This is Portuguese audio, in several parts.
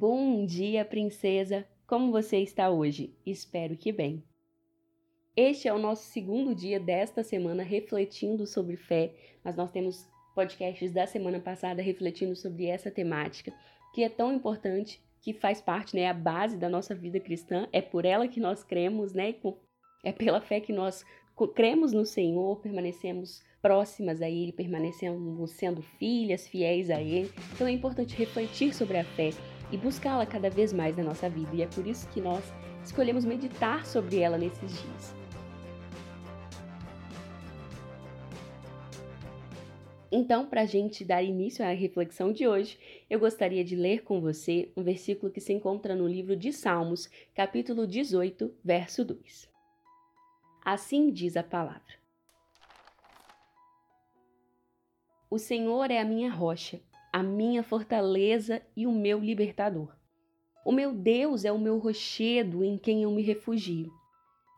Bom dia, princesa! Como você está hoje? Espero que bem. Este é o nosso segundo dia desta semana refletindo sobre fé, mas nós temos podcasts da semana passada refletindo sobre essa temática, que é tão importante, que faz parte, né, a base da nossa vida cristã, é por ela que nós cremos, né, é pela fé que nós cremos no Senhor, permanecemos próximas a Ele, permanecemos sendo filhas, fiéis a Ele. Então é importante refletir sobre a fé e buscá-la cada vez mais na nossa vida, e é por isso que nós escolhemos meditar sobre ela nesses dias. Então, para a gente dar início à reflexão de hoje, eu gostaria de ler com você um versículo que se encontra no livro de Salmos, capítulo 18, verso 2. Assim diz a palavra: O Senhor é a minha rocha, a minha fortaleza e o meu libertador. O meu Deus é o meu rochedo em quem eu me refugio.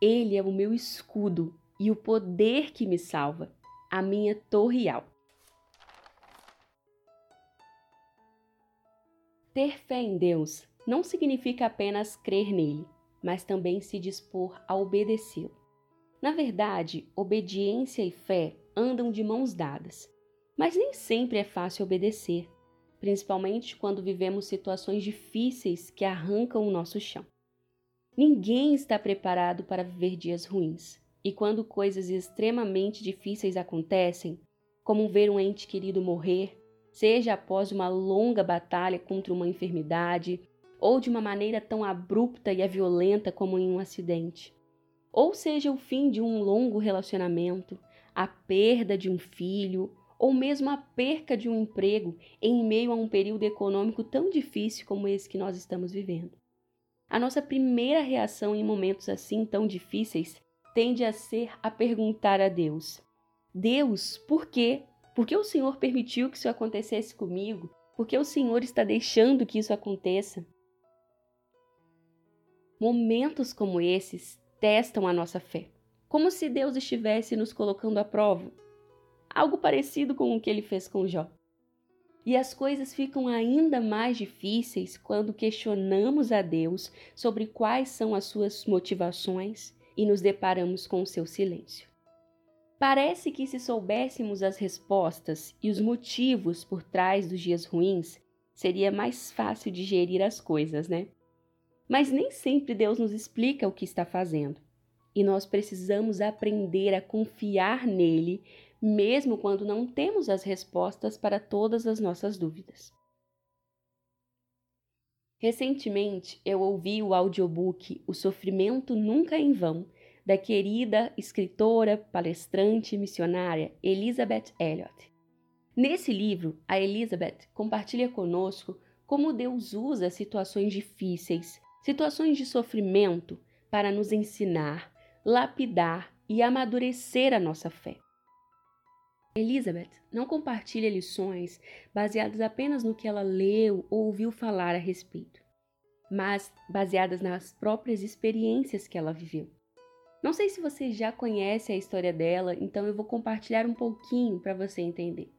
Ele é o meu escudo e o poder que me salva, a minha torre alta. Ter fé em Deus não significa apenas crer nele, mas também se dispor a obedecê-lo. Na verdade, obediência e fé andam de mãos dadas, mas nem sempre é fácil obedecer, principalmente quando vivemos situações difíceis que arrancam o nosso chão. Ninguém está preparado para viver dias ruins, e quando coisas extremamente difíceis acontecem, como ver um ente querido morrer, seja após uma longa batalha contra uma enfermidade ou de uma maneira tão abrupta e violenta como em um acidente, ou seja o fim de um longo relacionamento, a perda de um filho ou mesmo a perca de um emprego em meio a um período econômico tão difícil como esse que nós estamos vivendo. A nossa primeira reação em momentos assim tão difíceis tende a ser a perguntar a Deus: Deus, por quê? Por que o Senhor permitiu que isso acontecesse comigo? Por que o Senhor está deixando que isso aconteça? Momentos como esses testam a nossa fé, como se Deus estivesse nos colocando à prova. Algo parecido com o que ele fez com Jó. E as coisas ficam ainda mais difíceis quando questionamos a Deus sobre quais são as suas motivações e nos deparamos com o seu silêncio. Parece que se soubéssemos as respostas e os motivos por trás dos dias ruins, seria mais fácil digerir as coisas, né? Mas nem sempre Deus nos explica o que está fazendo. E nós precisamos aprender a confiar nele, mesmo quando não temos as respostas para todas as nossas dúvidas. Recentemente, eu ouvi o audiobook O Sofrimento Nunca em Vão, da querida escritora, palestrante e missionária Elizabeth Elliot. Nesse livro, a Elizabeth compartilha conosco como Deus usa situações difíceis, situações de sofrimento, para nos ensinar, lapidar e amadurecer a nossa fé. Elizabeth não compartilha lições baseadas apenas no que ela leu ou ouviu falar a respeito, mas baseadas nas próprias experiências que ela viveu. Não sei se você já conhece a história dela, então eu vou compartilhar um pouquinho para você entender.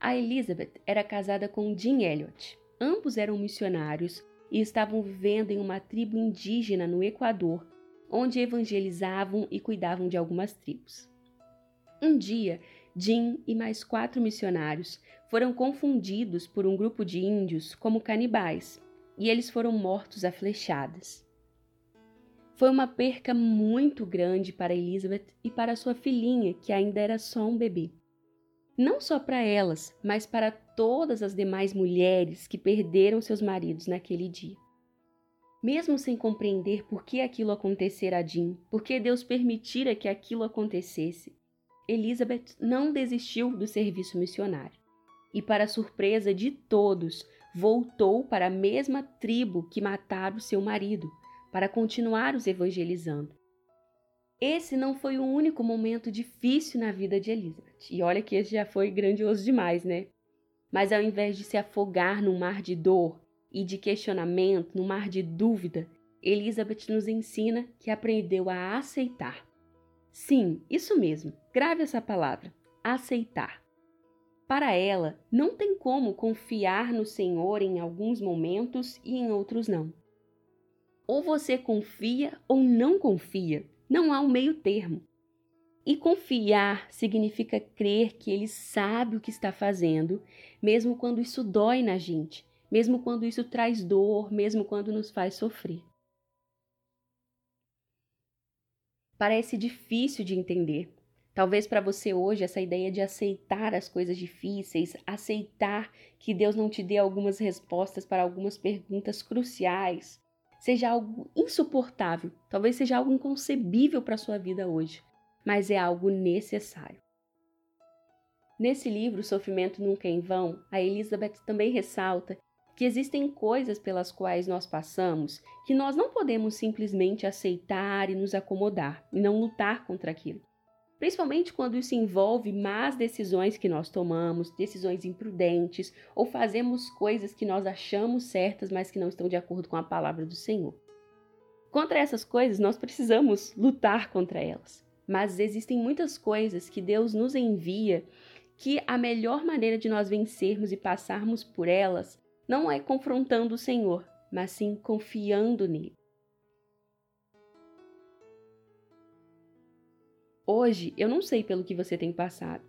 A Elizabeth era casada com Jim Elliot. Ambos eram missionários e estavam vivendo em uma tribo indígena no Equador, onde evangelizavam e cuidavam de algumas tribos. Um dia, Jim e mais quatro missionários foram confundidos por um grupo de índios como canibais e eles foram mortos a flechadas. Foi uma perca muito grande para Elizabeth e para sua filhinha, que ainda era só um bebê. Não só para elas, mas para todas as demais mulheres que perderam seus maridos naquele dia. Mesmo sem compreender por que aquilo acontecera a Jean, por que Deus permitira que aquilo acontecesse, Elizabeth não desistiu do serviço missionário. E, para surpresa de todos, voltou para a mesma tribo que matara seu marido, para continuar os evangelizando. Esse não foi o único momento difícil na vida de Elizabeth. E olha que esse já foi grandioso demais, né? Mas ao invés de se afogar num mar de dor e de questionamento, num mar de dúvida, Elizabeth nos ensina que aprendeu a aceitar. Sim, isso mesmo. Grave essa palavra: aceitar. para ela, não tem como confiar no Senhor em alguns momentos e em outros não. Ou você confia ou não confia, não há um meio termo. E confiar significa crer que Ele sabe o que está fazendo, mesmo quando isso dói na gente, mesmo quando isso traz dor, mesmo quando nos faz sofrer. Parece difícil de entender, Talvez para você hoje essa ideia de aceitar as coisas difíceis, aceitar que Deus não te dê algumas respostas para algumas perguntas cruciais, seja algo insuportável, talvez seja algo inconcebível para sua vida hoje, mas é algo necessário. Nesse livro, Sofrimento Nunca é em Vão, a Elizabeth também ressalta que existem coisas pelas quais nós passamos que nós não podemos simplesmente aceitar e nos acomodar e não lutar contra aquilo principalmente quando isso envolve más decisões que nós tomamos, decisões imprudentes ou fazemos coisas que nós achamos certas, mas que não estão de acordo com a palavra do Senhor. Contra essas coisas, nós precisamos lutar contra elas. Mas existem muitas coisas que Deus nos envia que a melhor maneira de nós vencermos e passarmos por elas não é confrontando o Senhor, mas sim confiando nele. Hoje, eu não sei pelo que você tem passado.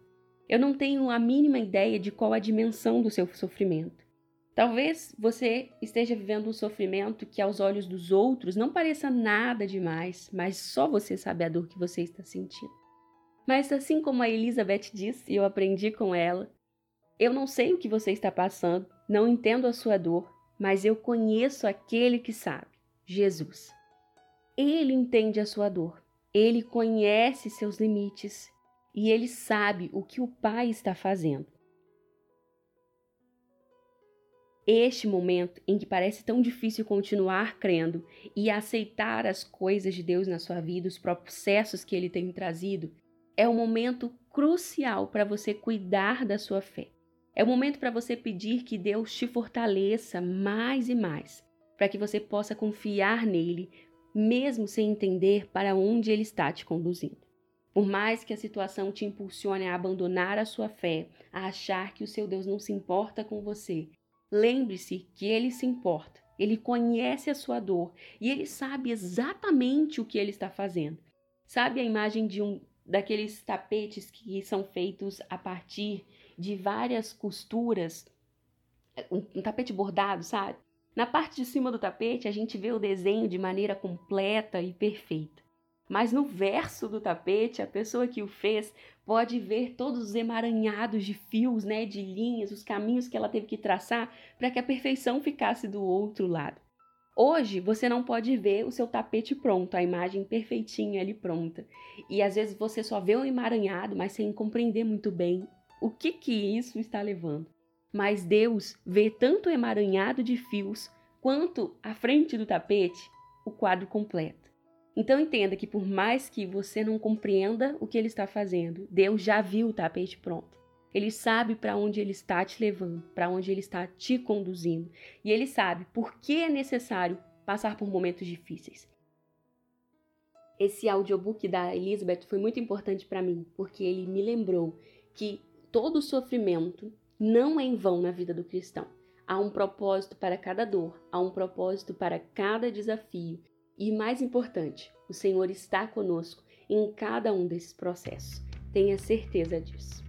Eu não tenho a mínima ideia de qual a dimensão do seu sofrimento. Talvez você esteja vivendo um sofrimento que, aos olhos dos outros, não pareça nada demais, mas só você sabe a dor que você está sentindo. Mas, assim como a Elizabeth disse, e eu aprendi com ela, eu não sei o que você está passando, não entendo a sua dor, mas eu conheço aquele que sabe, Jesus. Ele entende a sua dor ele conhece seus limites e ele sabe o que o Pai está fazendo. Este momento em que parece tão difícil continuar crendo e aceitar as coisas de Deus na sua vida, os processos que ele tem trazido, é um momento crucial para você cuidar da sua fé. É o momento para você pedir que Deus te fortaleça mais e mais, para que você possa confiar nele, mesmo sem entender para onde ele está te conduzindo. Por mais que a situação te impulsione a abandonar a sua fé, a achar que o seu Deus não se importa com você, lembre-se que ele se importa. Ele conhece a sua dor e ele sabe exatamente o que ele está fazendo. Sabe a imagem de um daqueles tapetes que são feitos a partir de várias costuras, um, um tapete bordado, sabe? Na parte de cima do tapete, a gente vê o desenho de maneira completa e perfeita. Mas no verso do tapete, a pessoa que o fez pode ver todos os emaranhados de fios, né, de linhas, os caminhos que ela teve que traçar para que a perfeição ficasse do outro lado. Hoje você não pode ver o seu tapete pronto, a imagem perfeitinha ali pronta. E às vezes você só vê o emaranhado, mas sem compreender muito bem o que que isso está levando mas Deus vê tanto o emaranhado de fios quanto à frente do tapete o quadro completo. Então entenda que por mais que você não compreenda o que ele está fazendo, Deus já viu o tapete pronto. Ele sabe para onde ele está te levando, para onde ele está te conduzindo, e ele sabe por que é necessário passar por momentos difíceis. Esse audiobook da Elizabeth foi muito importante para mim, porque ele me lembrou que todo sofrimento não é em vão na vida do cristão. Há um propósito para cada dor, há um propósito para cada desafio. E mais importante, o Senhor está conosco em cada um desses processos. Tenha certeza disso.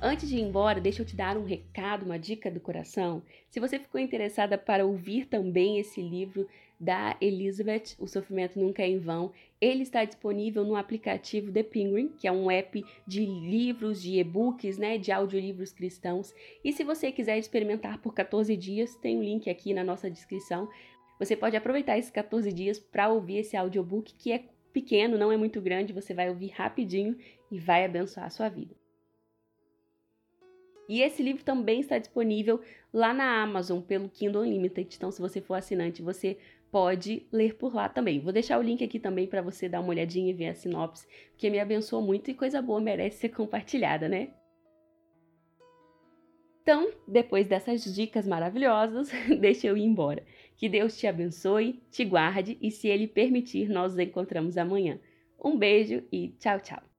Antes de ir embora, deixa eu te dar um recado, uma dica do coração. Se você ficou interessada para ouvir também esse livro da Elizabeth, O Sofrimento Nunca é em Vão, ele está disponível no aplicativo The Penguin, que é um app de livros, de e-books, né, de audiolivros cristãos. E se você quiser experimentar por 14 dias, tem um link aqui na nossa descrição. Você pode aproveitar esses 14 dias para ouvir esse audiobook que é pequeno, não é muito grande, você vai ouvir rapidinho e vai abençoar a sua vida. E esse livro também está disponível lá na Amazon pelo Kindle Unlimited. Então, se você for assinante, você pode ler por lá também. Vou deixar o link aqui também para você dar uma olhadinha e ver a sinopse, porque me abençoou muito e coisa boa merece ser compartilhada, né? Então, depois dessas dicas maravilhosas, deixa eu ir embora. Que Deus te abençoe, te guarde e, se Ele permitir, nós nos encontramos amanhã. Um beijo e tchau, tchau!